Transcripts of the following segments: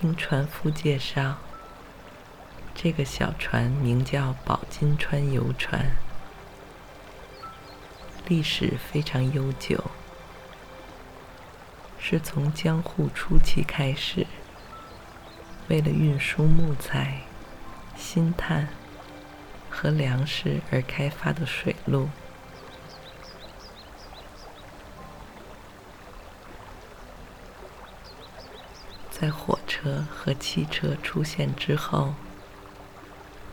听船夫介绍，这个小船名叫宝金川游船，历史非常悠久，是从江户初期开始，为了运输木材、薪炭和粮食而开发的水路。在火车和汽车出现之后，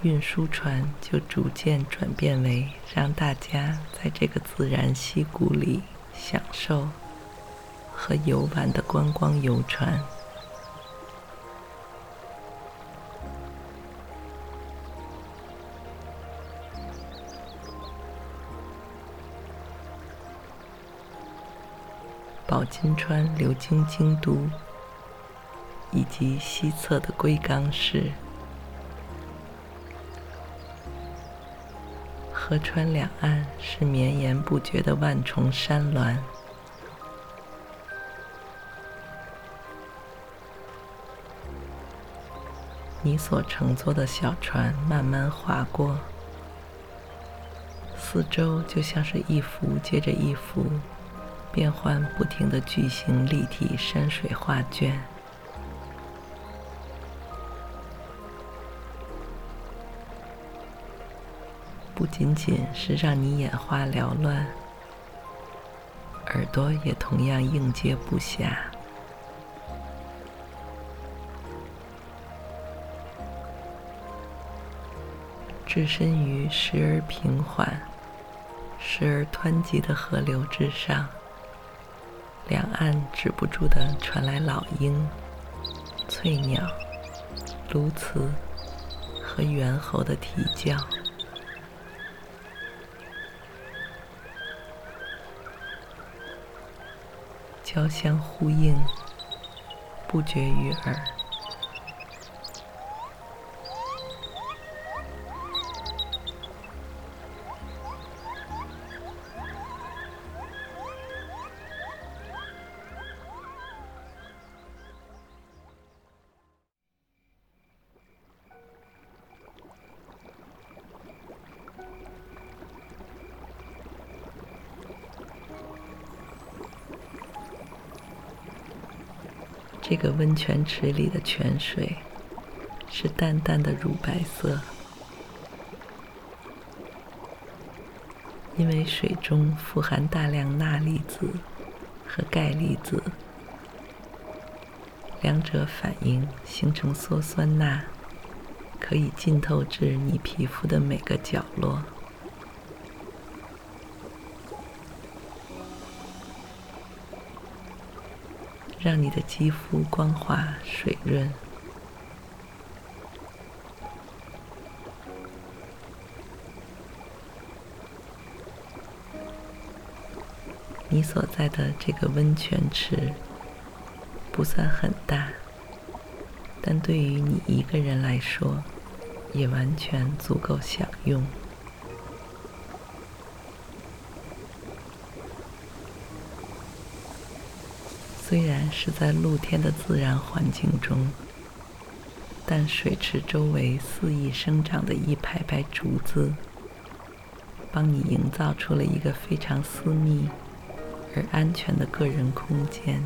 运输船就逐渐转变为让大家在这个自然溪谷里享受和游玩的观光游船。宝金川流经京都。以及西侧的龟冈市，河川两岸是绵延不绝的万重山峦。你所乘坐的小船慢慢划过，四周就像是一幅接着一幅变幻不停的巨型立体山水画卷。不仅仅是让你眼花缭乱，耳朵也同样应接不暇。置身于时而平缓、时而湍急的河流之上，两岸止不住地传来老鹰、翠鸟、鸬鹚和猿猴的啼叫。交相呼应，不绝于耳。这个温泉池里的泉水是淡淡的乳白色，因为水中富含大量钠离子和钙离子，两者反应形成羧酸钠，可以浸透至你皮肤的每个角落。让你的肌肤光滑水润。你所在的这个温泉池不算很大，但对于你一个人来说，也完全足够享用。虽然是在露天的自然环境中，但水池周围肆意生长的一排排竹子，帮你营造出了一个非常私密而安全的个人空间。